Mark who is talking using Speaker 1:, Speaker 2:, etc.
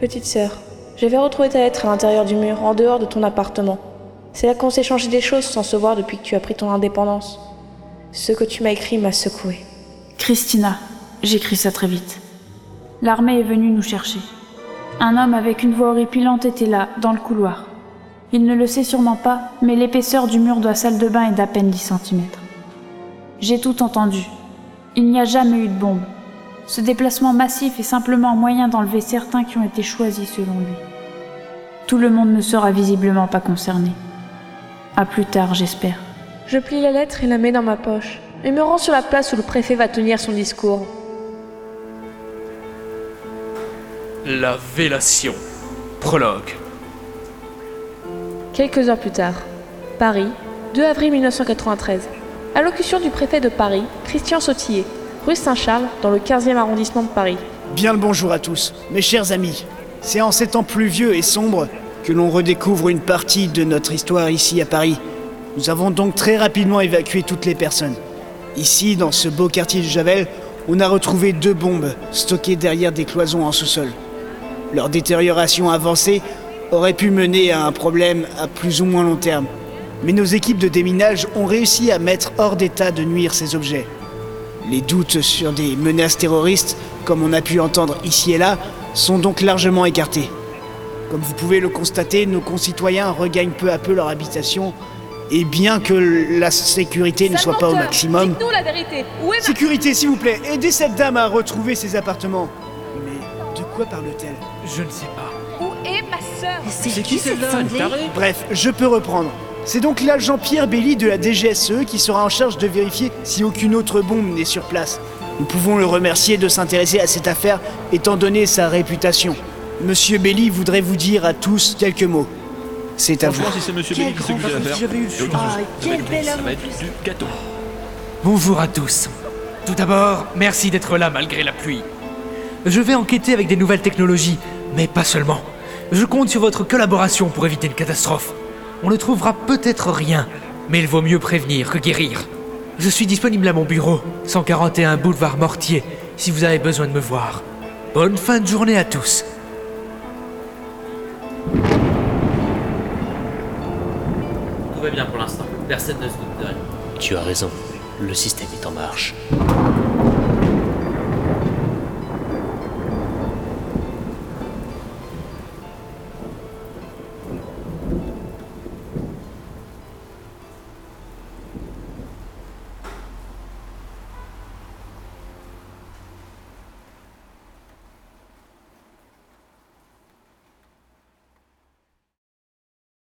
Speaker 1: Petite sœur, j'avais retrouvé ta lettre à l'intérieur du mur, en dehors de ton appartement. C'est là qu'on s'est changé des choses sans se voir depuis que tu as pris ton indépendance. Ce que tu m'as écrit m'a secoué.
Speaker 2: Christina, j'écris ça très vite. L'armée est venue nous chercher. Un homme avec une voix horripilante était là, dans le couloir. Il ne le sait sûrement pas, mais l'épaisseur du mur de la salle de bain est d'à peine 10 cm. J'ai tout entendu. Il n'y a jamais eu de bombe. Ce déplacement massif est simplement un moyen d'enlever certains qui ont été choisis selon lui. Tout le monde ne sera visiblement pas concerné. À plus tard, j'espère.
Speaker 1: Je plie la lettre et la mets dans ma poche, et me rends sur la place où le préfet va tenir son discours.
Speaker 3: La vélation. Prologue.
Speaker 1: Quelques heures plus tard, Paris, 2 avril 1993. Allocution du préfet de Paris, Christian Sautillet, rue Saint-Charles, dans le 15e arrondissement de Paris.
Speaker 4: Bien le bonjour à tous, mes chers amis. C'est en ces temps pluvieux et sombres que l'on redécouvre une partie de notre histoire ici à Paris. Nous avons donc très rapidement évacué toutes les personnes. Ici, dans ce beau quartier de Javel, on a retrouvé deux bombes stockées derrière des cloisons en sous-sol. Leur détérioration avancée aurait pu mener à un problème à plus ou moins long terme. Mais nos équipes de déminage ont réussi à mettre hors d'état de nuire ces objets. Les doutes sur des menaces terroristes, comme on a pu entendre ici et là, sont donc largement écartés. Comme vous pouvez le constater, nos concitoyens regagnent peu à peu leur habitation, et bien que la sécurité ne soit pas au maximum...
Speaker 1: Dites-nous la vérité. Où est ma...
Speaker 4: Sécurité, s'il vous plaît, aidez cette dame à retrouver ses appartements. Mais de quoi parle-t-elle?
Speaker 3: Je ne sais pas.
Speaker 1: Où est ma sœur?
Speaker 3: C'est qui Une tarée?
Speaker 4: Bref, je peux reprendre. C'est donc l'agent Pierre Belly de la DGSE qui sera en charge de vérifier si aucune autre bombe n'est sur place. Nous pouvons le remercier de s'intéresser à cette affaire étant donné sa réputation. Monsieur Belly voudrait vous dire à tous quelques mots. C'est à vous.
Speaker 5: Si c'est Monsieur Belly qui s'occupe de l'affaire,
Speaker 4: j'avais eu le
Speaker 5: et aucun
Speaker 4: choix.
Speaker 5: souci.
Speaker 6: quel
Speaker 5: Avec lui,
Speaker 6: bel
Speaker 5: ça
Speaker 6: homme
Speaker 5: va être du gâteau.
Speaker 3: Bonjour à tous. Tout d'abord, merci d'être là malgré la pluie. Je vais enquêter avec des nouvelles technologies, mais pas seulement. Je compte sur votre collaboration pour éviter une catastrophe. On ne trouvera peut-être rien, mais il vaut mieux prévenir que guérir. Je suis disponible à mon bureau, 141 boulevard Mortier, si vous avez besoin de me voir. Bonne fin de journée à tous.
Speaker 7: Tout va bien pour l'instant. Personne ne se doute de rien.
Speaker 8: Tu as raison, le système est en marche.